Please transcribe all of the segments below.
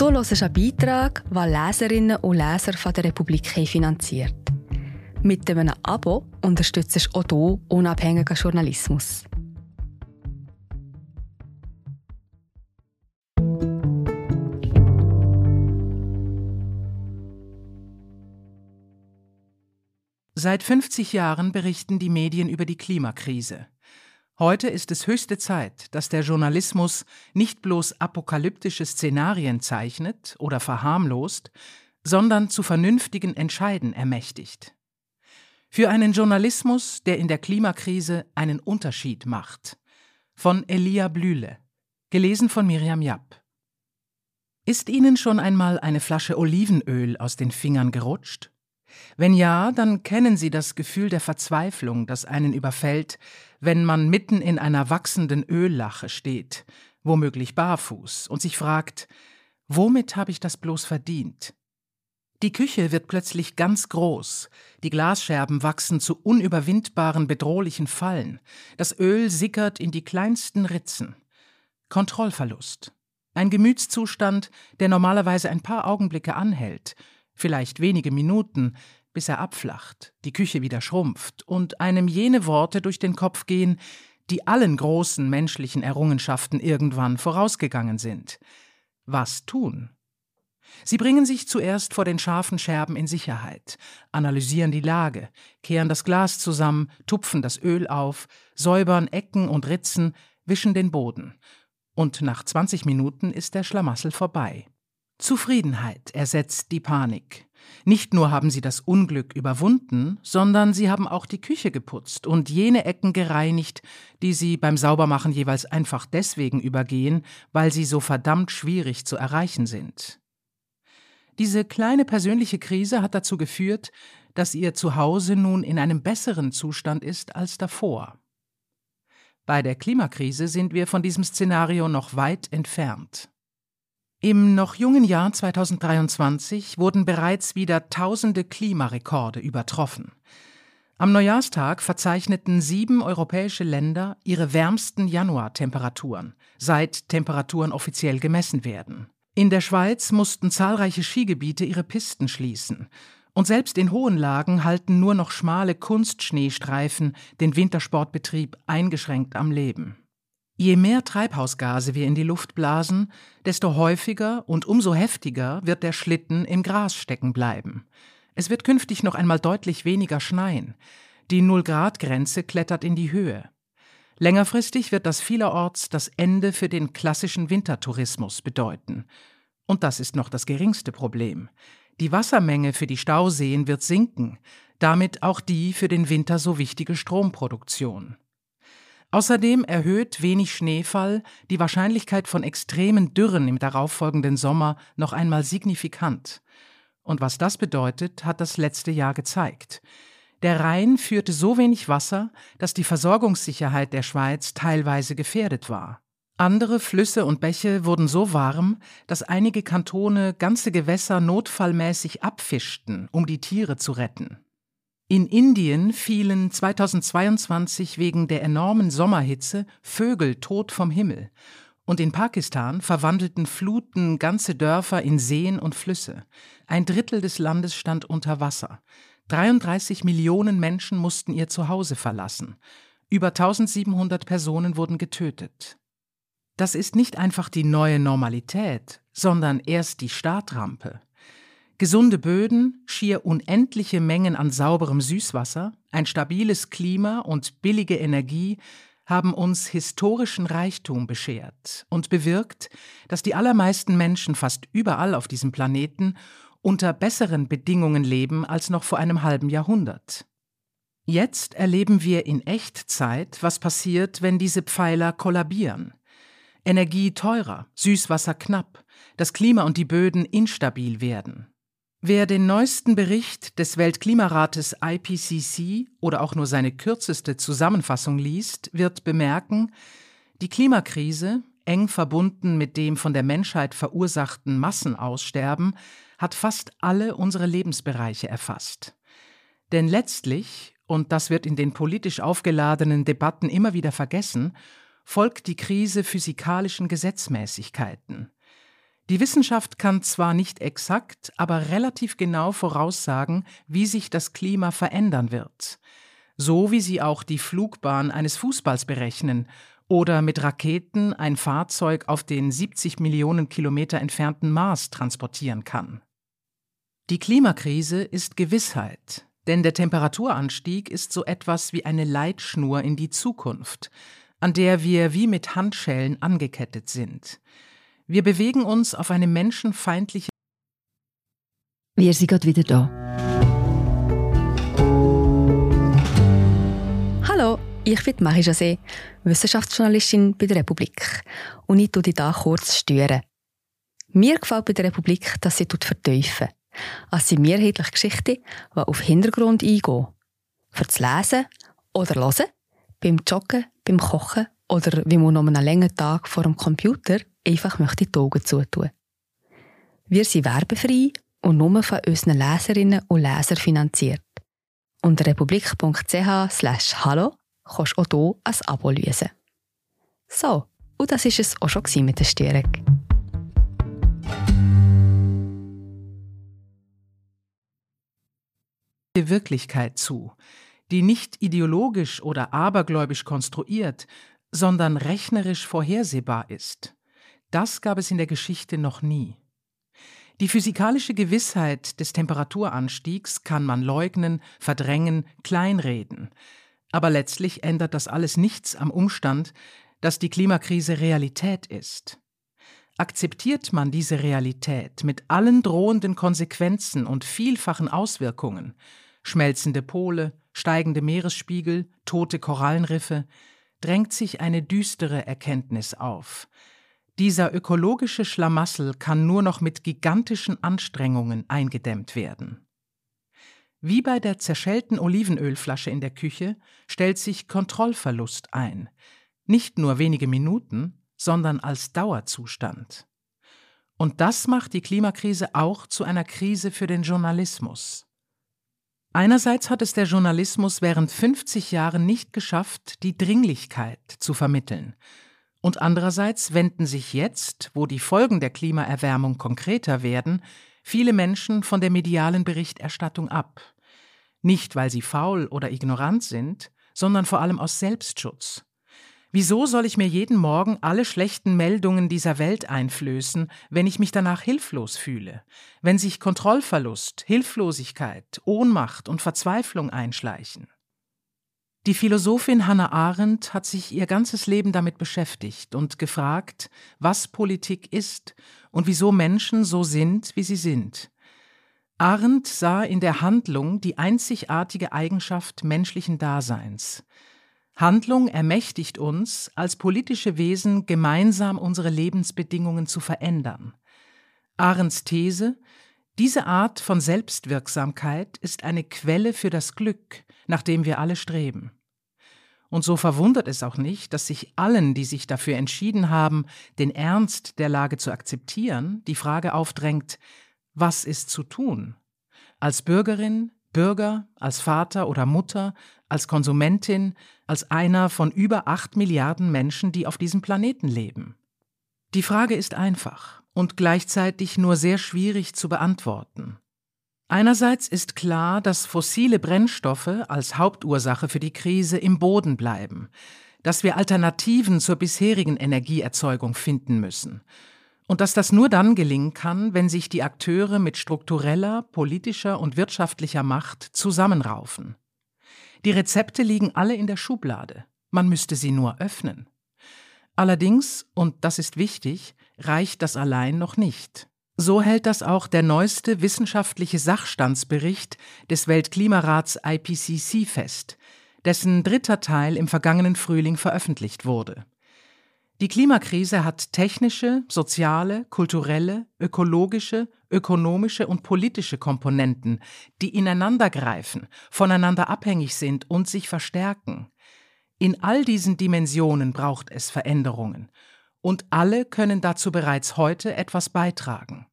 Du hörst einen Beitrag, den Leserinnen und Leser von der Republik finanziert. Mit einem Abo unterstützt du auch du unabhängigen Journalismus. Seit 50 Jahren berichten die Medien über die Klimakrise. Heute ist es höchste Zeit, dass der Journalismus nicht bloß apokalyptische Szenarien zeichnet oder verharmlost, sondern zu vernünftigen Entscheiden ermächtigt. Für einen Journalismus, der in der Klimakrise einen Unterschied macht. Von Elia Blühle. Gelesen von Miriam Japp. Ist Ihnen schon einmal eine Flasche Olivenöl aus den Fingern gerutscht? Wenn ja, dann kennen Sie das Gefühl der Verzweiflung, das einen überfällt, wenn man mitten in einer wachsenden Öllache steht, womöglich barfuß, und sich fragt, womit habe ich das bloß verdient? Die Küche wird plötzlich ganz groß, die Glasscherben wachsen zu unüberwindbaren bedrohlichen Fallen, das Öl sickert in die kleinsten Ritzen. Kontrollverlust. Ein Gemütszustand, der normalerweise ein paar Augenblicke anhält, vielleicht wenige Minuten, bis er abflacht, die Küche wieder schrumpft und einem jene Worte durch den Kopf gehen, die allen großen menschlichen Errungenschaften irgendwann vorausgegangen sind. Was tun? Sie bringen sich zuerst vor den scharfen Scherben in Sicherheit, analysieren die Lage, kehren das Glas zusammen, tupfen das Öl auf, säubern Ecken und Ritzen, wischen den Boden. Und nach 20 Minuten ist der Schlamassel vorbei. Zufriedenheit ersetzt die Panik. Nicht nur haben sie das Unglück überwunden, sondern sie haben auch die Küche geputzt und jene Ecken gereinigt, die sie beim Saubermachen jeweils einfach deswegen übergehen, weil sie so verdammt schwierig zu erreichen sind. Diese kleine persönliche Krise hat dazu geführt, dass ihr Zuhause nun in einem besseren Zustand ist als davor. Bei der Klimakrise sind wir von diesem Szenario noch weit entfernt. Im noch jungen Jahr 2023 wurden bereits wieder tausende Klimarekorde übertroffen. Am Neujahrstag verzeichneten sieben europäische Länder ihre wärmsten Januartemperaturen, seit Temperaturen offiziell gemessen werden. In der Schweiz mussten zahlreiche Skigebiete ihre Pisten schließen. Und selbst in hohen Lagen halten nur noch schmale Kunstschneestreifen den Wintersportbetrieb eingeschränkt am Leben. Je mehr Treibhausgase wir in die Luft blasen, desto häufiger und umso heftiger wird der Schlitten im Gras stecken bleiben. Es wird künftig noch einmal deutlich weniger schneien. Die Null-Grad-Grenze klettert in die Höhe. Längerfristig wird das vielerorts das Ende für den klassischen Wintertourismus bedeuten. Und das ist noch das geringste Problem. Die Wassermenge für die Stauseen wird sinken, damit auch die für den Winter so wichtige Stromproduktion. Außerdem erhöht wenig Schneefall die Wahrscheinlichkeit von extremen Dürren im darauffolgenden Sommer noch einmal signifikant. Und was das bedeutet, hat das letzte Jahr gezeigt. Der Rhein führte so wenig Wasser, dass die Versorgungssicherheit der Schweiz teilweise gefährdet war. Andere Flüsse und Bäche wurden so warm, dass einige Kantone ganze Gewässer notfallmäßig abfischten, um die Tiere zu retten. In Indien fielen 2022 wegen der enormen Sommerhitze Vögel tot vom Himmel. Und in Pakistan verwandelten Fluten ganze Dörfer in Seen und Flüsse. Ein Drittel des Landes stand unter Wasser. 33 Millionen Menschen mussten ihr Zuhause verlassen. Über 1700 Personen wurden getötet. Das ist nicht einfach die neue Normalität, sondern erst die Startrampe. Gesunde Böden, schier unendliche Mengen an sauberem Süßwasser, ein stabiles Klima und billige Energie haben uns historischen Reichtum beschert und bewirkt, dass die allermeisten Menschen fast überall auf diesem Planeten unter besseren Bedingungen leben als noch vor einem halben Jahrhundert. Jetzt erleben wir in Echtzeit, was passiert, wenn diese Pfeiler kollabieren. Energie teurer, Süßwasser knapp, das Klima und die Böden instabil werden. Wer den neuesten Bericht des Weltklimarates IPCC oder auch nur seine kürzeste Zusammenfassung liest, wird bemerken, die Klimakrise, eng verbunden mit dem von der Menschheit verursachten Massenaussterben, hat fast alle unsere Lebensbereiche erfasst. Denn letztlich, und das wird in den politisch aufgeladenen Debatten immer wieder vergessen, folgt die Krise physikalischen Gesetzmäßigkeiten. Die Wissenschaft kann zwar nicht exakt, aber relativ genau voraussagen, wie sich das Klima verändern wird, so wie sie auch die Flugbahn eines Fußballs berechnen oder mit Raketen ein Fahrzeug auf den 70 Millionen Kilometer entfernten Mars transportieren kann. Die Klimakrise ist Gewissheit, denn der Temperaturanstieg ist so etwas wie eine Leitschnur in die Zukunft, an der wir wie mit Handschellen angekettet sind. Wir bewegen uns auf eine menschenfeindliche. Wir sind gerade wieder da. Hallo, ich bin Marie José, Wissenschaftsjournalistin bei der Republik. Und ich tue dich hier kurz stören. Mir gefällt bei der Republik, dass sie vertiefen. Es sind mehrheitlich Geschichten, die auf Hintergrund eingehen. Für das Lesen oder Hören, beim Joggen, beim Kochen oder wie man noch einen langen Tag vor dem Computer einfach möchte die Augen zutun. Wir sind werbefrei und nur von unseren Leserinnen und Lesern finanziert. Unter republik.ch slash hallo kannst du auch hier ein Abo lösen. So, und das war es auch schon mit der Störung. Die Wirklichkeit zu, die nicht ideologisch oder abergläubisch konstruiert, sondern rechnerisch vorhersehbar ist. Das gab es in der Geschichte noch nie. Die physikalische Gewissheit des Temperaturanstiegs kann man leugnen, verdrängen, kleinreden. Aber letztlich ändert das alles nichts am Umstand, dass die Klimakrise Realität ist. Akzeptiert man diese Realität mit allen drohenden Konsequenzen und vielfachen Auswirkungen, schmelzende Pole, steigende Meeresspiegel, tote Korallenriffe, drängt sich eine düstere Erkenntnis auf. Dieser ökologische Schlamassel kann nur noch mit gigantischen Anstrengungen eingedämmt werden. Wie bei der zerschellten Olivenölflasche in der Küche stellt sich Kontrollverlust ein, nicht nur wenige Minuten, sondern als Dauerzustand. Und das macht die Klimakrise auch zu einer Krise für den Journalismus. Einerseits hat es der Journalismus während 50 Jahren nicht geschafft, die Dringlichkeit zu vermitteln. Und andererseits wenden sich jetzt, wo die Folgen der Klimaerwärmung konkreter werden, viele Menschen von der medialen Berichterstattung ab. Nicht, weil sie faul oder ignorant sind, sondern vor allem aus Selbstschutz. Wieso soll ich mir jeden Morgen alle schlechten Meldungen dieser Welt einflößen, wenn ich mich danach hilflos fühle, wenn sich Kontrollverlust, Hilflosigkeit, Ohnmacht und Verzweiflung einschleichen? Die Philosophin Hannah Arendt hat sich ihr ganzes Leben damit beschäftigt und gefragt, was Politik ist und wieso Menschen so sind, wie sie sind. Arendt sah in der Handlung die einzigartige Eigenschaft menschlichen Daseins. Handlung ermächtigt uns, als politische Wesen gemeinsam unsere Lebensbedingungen zu verändern. Arends These, diese Art von Selbstwirksamkeit ist eine Quelle für das Glück, nach dem wir alle streben. Und so verwundert es auch nicht, dass sich allen, die sich dafür entschieden haben, den Ernst der Lage zu akzeptieren, die Frage aufdrängt, was ist zu tun? Als Bürgerin, Bürger, als Vater oder Mutter, als Konsumentin, als einer von über acht Milliarden Menschen, die auf diesem Planeten leben? Die Frage ist einfach und gleichzeitig nur sehr schwierig zu beantworten. Einerseits ist klar, dass fossile Brennstoffe als Hauptursache für die Krise im Boden bleiben, dass wir Alternativen zur bisherigen Energieerzeugung finden müssen und dass das nur dann gelingen kann, wenn sich die Akteure mit struktureller, politischer und wirtschaftlicher Macht zusammenraufen. Die Rezepte liegen alle in der Schublade, man müsste sie nur öffnen. Allerdings, und das ist wichtig, reicht das allein noch nicht. So hält das auch der neueste wissenschaftliche Sachstandsbericht des Weltklimarats IPCC fest, dessen dritter Teil im vergangenen Frühling veröffentlicht wurde. Die Klimakrise hat technische, soziale, kulturelle, ökologische, ökonomische und politische Komponenten, die ineinandergreifen, voneinander abhängig sind und sich verstärken. In all diesen Dimensionen braucht es Veränderungen, und alle können dazu bereits heute etwas beitragen.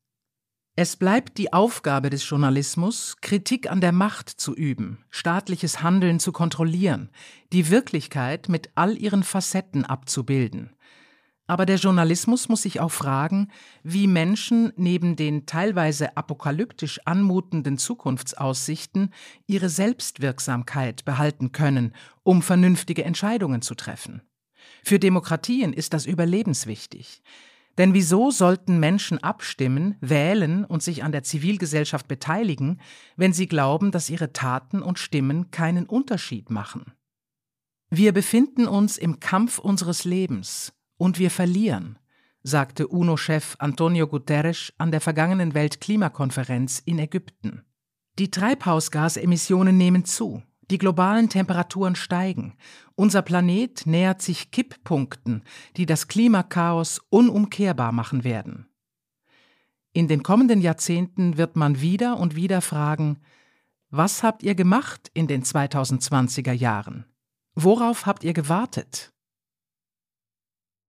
Es bleibt die Aufgabe des Journalismus, Kritik an der Macht zu üben, staatliches Handeln zu kontrollieren, die Wirklichkeit mit all ihren Facetten abzubilden. Aber der Journalismus muss sich auch fragen, wie Menschen neben den teilweise apokalyptisch anmutenden Zukunftsaussichten ihre Selbstwirksamkeit behalten können, um vernünftige Entscheidungen zu treffen. Für Demokratien ist das überlebenswichtig. Denn wieso sollten Menschen abstimmen, wählen und sich an der Zivilgesellschaft beteiligen, wenn sie glauben, dass ihre Taten und Stimmen keinen Unterschied machen? Wir befinden uns im Kampf unseres Lebens und wir verlieren, sagte UNO-Chef Antonio Guterres an der vergangenen Weltklimakonferenz in Ägypten. Die Treibhausgasemissionen nehmen zu, die globalen Temperaturen steigen, unser Planet nähert sich Kipppunkten, die das Klimakaos unumkehrbar machen werden. In den kommenden Jahrzehnten wird man wieder und wieder fragen, was habt ihr gemacht in den 2020er Jahren? Worauf habt ihr gewartet?